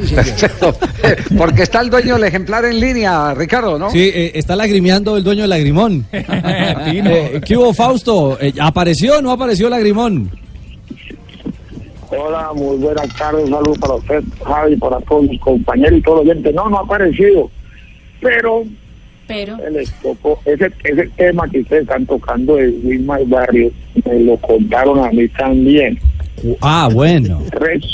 Porque está el dueño del ejemplar en línea, Ricardo, ¿no? Sí, eh, está lagrimeando el dueño del lagrimón. eh, ¿Qué hubo, Fausto? Eh, ¿Apareció o no apareció el lagrimón? Hola, muy buenas tardes, un saludo para usted, Javi, para todos mis compañeros y todos los oyentes. No, no ha aparecido, pero, Pero, les tocó, ese, ese tema que ustedes están tocando de Wilmar Barrio, me lo contaron a mí también. Ah, bueno. Res-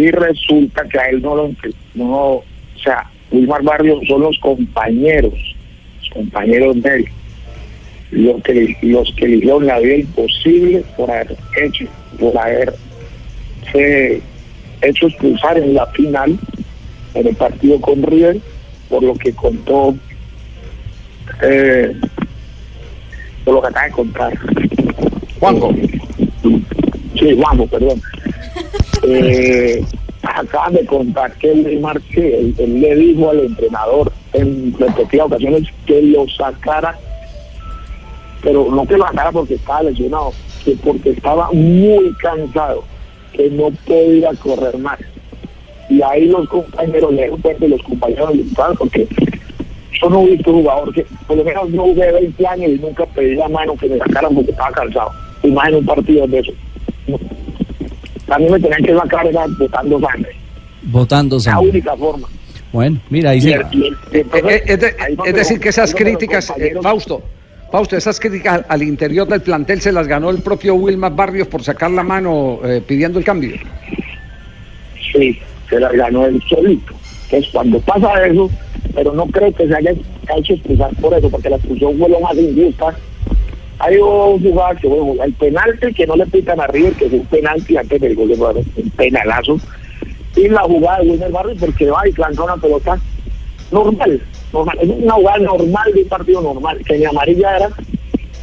y resulta que a él no lo, no, o sea, Wilmar Barrio son los compañeros, los compañeros de él, los que, los que le hicieron la vida imposible por haber hecho, por haber se hecho expulsar en la final en el partido con River, por lo que contó, eh, por lo que acaba de contar. Juanjo. Sí, Juanjo, perdón. Eh, acaban de contar que Neymar que él, le dijo al entrenador en repetidas ocasiones que lo sacara, pero no que lo sacara porque estaba lesionado, que porque estaba muy cansado, que no podía correr más. Y ahí los compañeros, le de los compañeros le gustaban porque yo no he visto jugador que, por lo menos no jugué 20 años y nunca pedí la mano que me sacaran porque estaba cansado. Imagina un partido de eso. También me tenían que sacar era botando sangre. Votando La sangre. única forma. Bueno, mira, ahí Y se... el- y el- entonces, Eh, Es, de- ahí donde es decir, que esas críticas, eh, Fausto, Fausto, esas críticas al interior del plantel se las ganó el propio Wilmar Barrios por sacar la mano eh, pidiendo el cambio. Sí, se la ganó él solito. Entonces, cuando pasa eso, pero no creo que se haya hecho expulsar por eso, porque la expulsión fue lo más injusta. Hay dos jugadas que, bueno, el penalti que no le pitan a River, que es un penalti antes del gol de Barrio, un penalazo. Y la jugada de Wilmer Barrio, porque va y lanza una pelota normal, normal. Es una jugada normal de un partido normal, que ni amarilla era,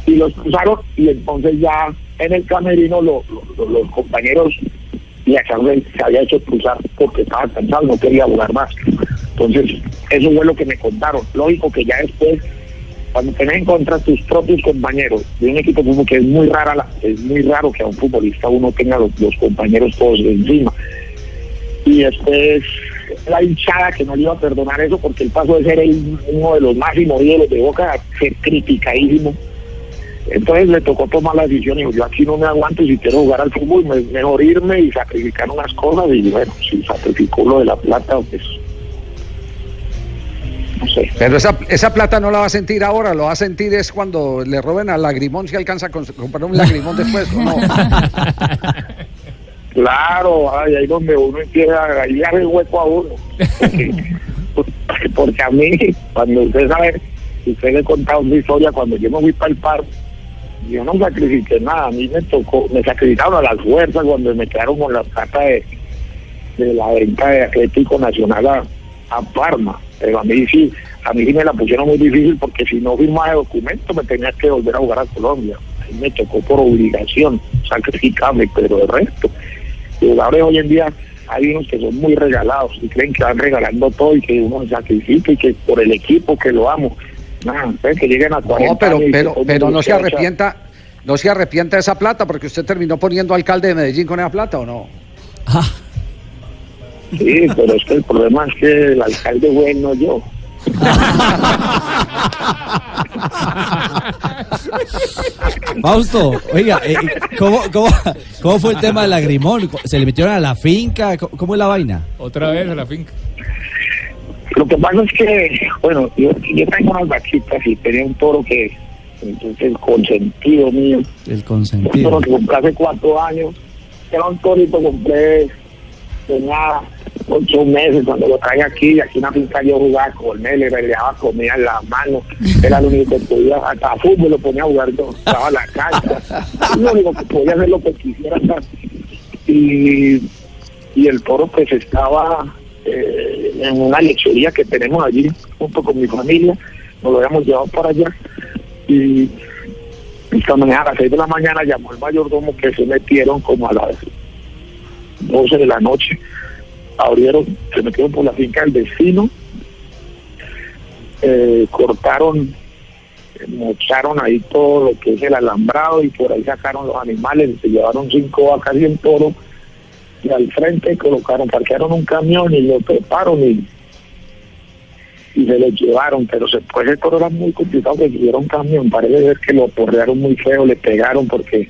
y los cruzaron, y entonces ya en el camerino lo- lo- lo- los compañeros y a se había hecho expulsar porque estaba cansado, no quería jugar más. Entonces, eso fue lo que me contaron. Lógico que ya después, cuando tenés en contra tus propios compañeros de un equipo como que es muy rara, la- es muy raro que a un futbolista uno tenga los, compañeros todos encima. Y después la hinchada que no le iba a perdonar eso porque el paso de ser uno de los máximos ídolos de Boca ser criticadísimo. Entonces le tocó tomar la decisión y dijo, yo aquí no me aguanto y si quiero jugar al fútbol, me- mejor irme y sacrificar unas cosas y bueno, si sacrificó lo de la plata, pues no sé. Pero esa, esa plata no la va a sentir ahora, lo va a sentir es cuando le roben al lagrimón si alcanza a comprar un lagrimón después. ¿o no? Claro, ay, ahí donde uno empieza a gallar el hueco a uno. Porque, porque a mí, cuando usted sabe, usted le he contado una historia, cuando yo me fui para el par, yo no sacrifiqué nada, a mí me tocó, me sacrificaron a las fuerzas cuando me quedaron con la plata de, de la venta de Atlético Nacional a, a Parma. Pero a mí sí, a mí sí me la pusieron muy difícil porque si no firmaba el documento me tenía que volver a jugar a Colombia. Ahí me tocó por obligación sacrificarme, pero el resto. Los jugadores hoy en día hay unos que son muy regalados y creen que van regalando todo y que uno se sacrifica y que por el equipo que lo amo. Que lleguen a 40 No, pero, años y pero, pero no se arrepienta, no se arrepienta de esa plata porque usted terminó poniendo alcalde de Medellín con esa plata o no. Sí, pero es que el problema es que el alcalde fue él, no yo. Fausto, oiga, eh, ¿cómo, cómo, cómo fue el tema del lagrimón? ¿Se le metieron a la finca? ¿Cómo, cómo es la vaina? Otra vez a la finca. Lo que pasa es que, bueno, yo, yo tengo unas vaquitas y tenía un toro que, entonces, consentido mío, El un consentido. toro que compré hace cuatro años, era un torito compré, tenía ocho meses cuando lo traje aquí, y aquí en la finca yo jugaba con él, le peleaba comida en la mano, era lo único que podía, hasta fútbol lo ponía a jugar, yo estaba en la cancha, lo único que podía hacer lo que quisiera. Y y el toro pues estaba eh, en una lechería que tenemos allí junto con mi familia, nos lo habíamos llevado para allá. Y esta mañana a las 6 de la mañana llamó el mayordomo que se metieron como a las 12 de la noche, abrieron, se metieron por la finca del vecino, eh, cortaron, mocharon ahí todo lo que es el alambrado y por ahí sacaron los animales, se llevaron cinco vacas y un toro y al frente colocaron, parquearon un camión y lo treparon y, y se lo llevaron, pero se pues el toro era muy complicado que hicieron un camión, parece ser que lo porrearon muy feo, le pegaron porque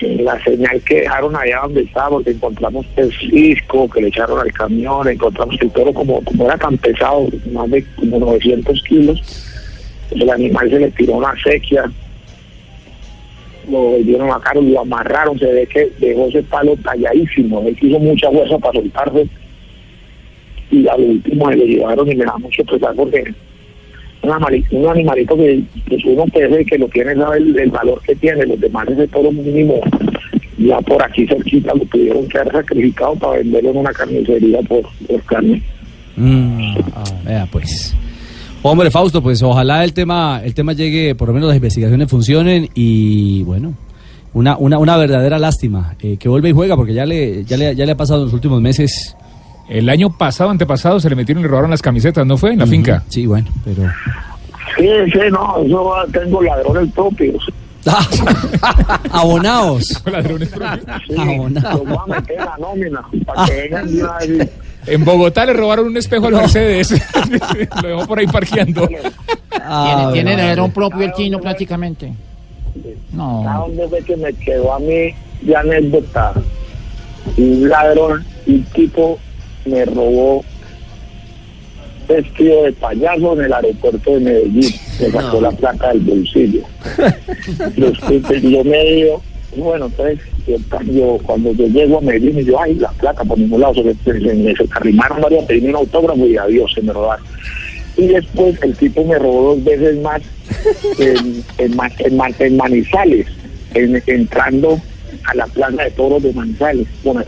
la señal que dejaron allá donde estaba, porque encontramos el cisco que le echaron al camión, encontramos el toro como, como era tan pesado, más de como 900 kilos, el animal se le tiró una sequía, lo volvieron a cargo, lo amarraron, se ve que dejó ese palo talladísimo, él hizo mucha fuerza para soltarse y al último se lo llevaron y me da mucho pesar porque un animalito, que, que uno pese que lo tiene sabe el, valor que tiene, los demás ese toro mínimo ya por aquí cerquita lo tuvieron que haber sacrificado para venderlo en una carnicería por, por carne. Mm, ah, vea pues. Hombre, Fausto, pues ojalá el tema, el tema llegue, por lo menos las investigaciones funcionen y bueno, una, una, una verdadera lástima eh, que vuelva y juega porque ya le, ya le, ya le ha pasado en los últimos meses. El año pasado, antepasado, se le metieron y robaron las camisetas, ¿no fue? En la finca. Sí, bueno, pero. Sí, sí, no, yo tengo ladrones propios. Abonados. Ladrones propios. Sí, Abonado. los voy a meter en la nómina para que vengan de una vez. En Bogotá le robaron un espejo al Mercedes. Lo dejó por ahí parqueando. Ah, Tiene, tiene bueno. ladrón propio el chino prácticamente. ¿A No. dónde fue que me quedó a mí de anécdota? Un ladrón, un tipo me robó vestido de payaso en el aeropuerto de Medellín. Me sacó la placa del bolsillo. Tipos, yo me digo, bueno, entonces, yo, cuando yo llego a Medellín, y yo, ay, la placa por ningún lado, se me, se, me- se arrimaron varios, pedí un autógrafo y adiós, se me robaron. Y después el tipo me robó dos veces más en, en, en en Manizales, en- entrando a la plaza de toros de Manizales. Bueno,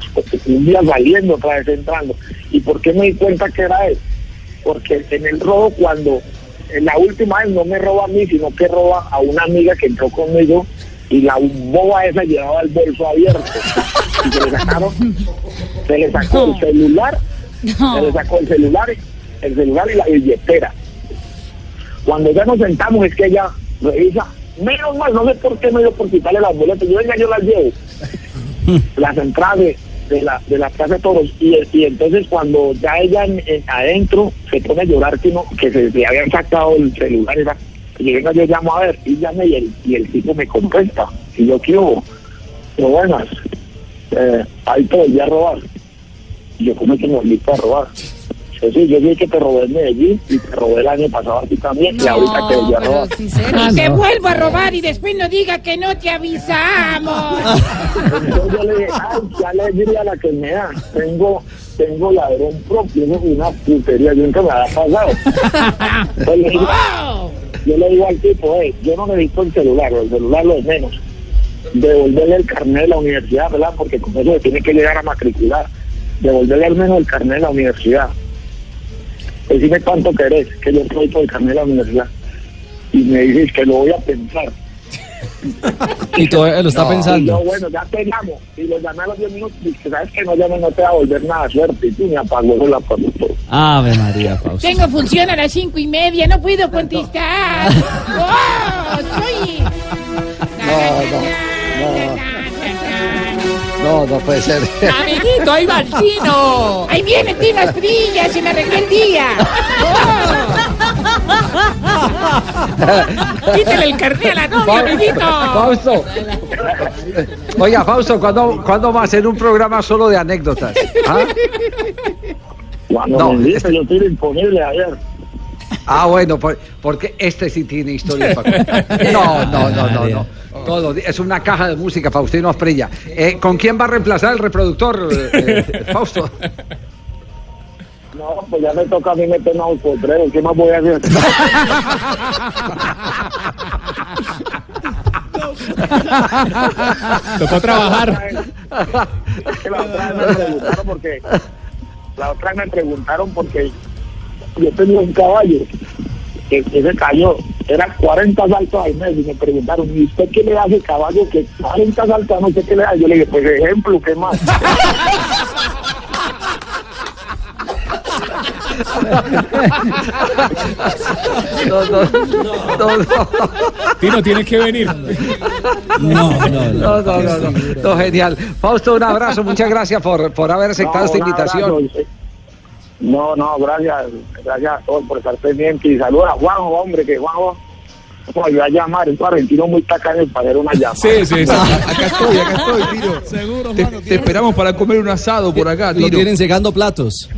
un día saliendo, otra vez entrando. ¿Y por qué me di cuenta que era él? Porque en el robo, cuando en la última vez no me roba a mí, sino que roba a una amiga que entró conmigo y la boba esa llevaba el bolso abierto. Y se le sacaron, se le sacó el celular, se le sacó el celular, el celular y la billetera. Cuando ya nos sentamos es que ella revisa, menos mal, no sé por qué me dio por quitarle las boletas, yo venga, yo las llevo. las entradas de, de la de la casa de toros y, y entonces cuando ya ella en- en- adentro se pone a llorar que, no, que se le habían sacado el celular y, la- y venga yo llamo a ver y llamé y el, y el tipo me contesta. Y yo qué hubo pero buenas. Eh, ahí te volví a robar. Y yo como que me volví a robar Sí, yo vi que te robé en Medellín y te robé el año pasado a ti también y ahorita te volví a robar Y te vuelvo a robar y después no diga que no te avisamos. Entonces yo le dije, ay, qué alegría la que me da. Tengo, tengo ladrón propio, es una putería, yo nunca me había pasado. Entonces le digo, Oh. yo le digo al tipo, hey, yo no necesito el celular, el celular lo de menos. Devolverle el carnet de la universidad, ¿verdad? Porque con eso se tiene que llegar a matricular. Devolverle al menos el carnet de la universidad. Decime cuánto querés, que yo estoy por el carnet de la universidad. Y me dices que lo voy a pensar. Y todavía lo está Y yo, pensando. bueno, ya te llamo. Y lo llamé a los 10 minutos y que sabes que no no te va a volver nada suerte. Y tú me apagó eso la todo. Ave María, Fausto. Tengo función a las cinco y media, no puedo contestar. ¡Oh! Soy. No, no puede ser. Amiguito, ahí va el chino. Ahí viene Tino Asprilla, se me arregló el día. Oh. Quítale el carnet a la novia, Fa- amiguito. Fausto. Oiga, Fausto, ¿cuándo, ¿cuándo va a ser un programa solo de anécdotas? ¿Ah? Cuando No, me dice, yo estoy disponible ayer. Ah, bueno, por- porque este sí tiene historia para contar. No, no, no, no, no. Todo, es una caja de música, Faustino Asprilla. Eh, ¿Con quién va a reemplazar el reproductor, eh, eh, Fausto? No, pues ya me toca a mí meterme a un potrero. ¿Qué más voy a hacer? Tocó trabajar. La otra me preguntaron porque la otra me preguntaron porque yo tenía un caballo que, que se cayó, eran 40 saltos al mes y me preguntaron, ¿y usted qué le hace caballo que 40 saltos no sé qué le da? Yo le dije, pues ejemplo, ¿qué más? No, no, no, no. Tino, tienes que venir. No, no, no. No, no, no, no, no, genial. Fausto, un abrazo, muchas gracias por, por haber aceptado No, esta invitación. No, no, gracias, gracias a todos por estar pendientes y saludos a Juanjo, hombre, que Juanjo me ayudó a llamar, es un argentino muy tacaño para hacer una llamada. Sí, sí, sí. Acá estoy, acá estoy, Tiro. Seguro, Te, te esperamos para comer un asado por acá, Lo Tiro. tienen secando platos.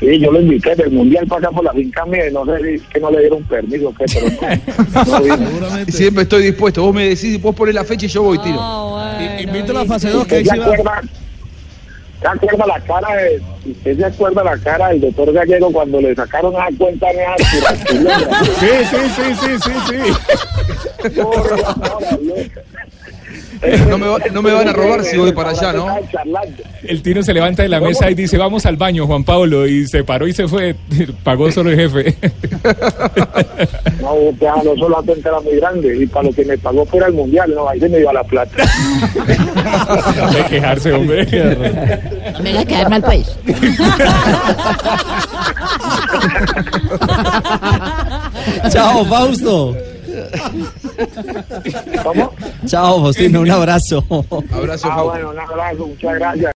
Sí, yo lo invité del mundial para acá por la finca mía, y no sé si que no le dieron permiso o qué, pero no, no. Siempre estoy dispuesto. Vos me decís, vos pones la fecha y yo voy, Tiro. Invítalo a fase 2 que ¿Usted ahí se va. ¿Se acuerda la cara de, usted se acuerda la cara del doctor Gallego cuando le sacaron esa cuenta en esa Sí, sí, sí, sí, sí, sí. No me, va- no me van a robar si voy para allá, ¿no? El Tino se levanta de la mesa y dice, vamos al baño, Juan Pablo. Y se paró y se fue. Pagó solo el jefe. No, no solo la cuenta era muy grande y para lo que me pagó fuera el mundial, no, ahí se me dio la plata. De quejarse, hombre. Me hagas quedar mal, pues. Chao, Fausto. ¿Cómo? Chao, Faustino, un abrazo. Abrazo, Ah, bueno, un abrazo, muchas gracias.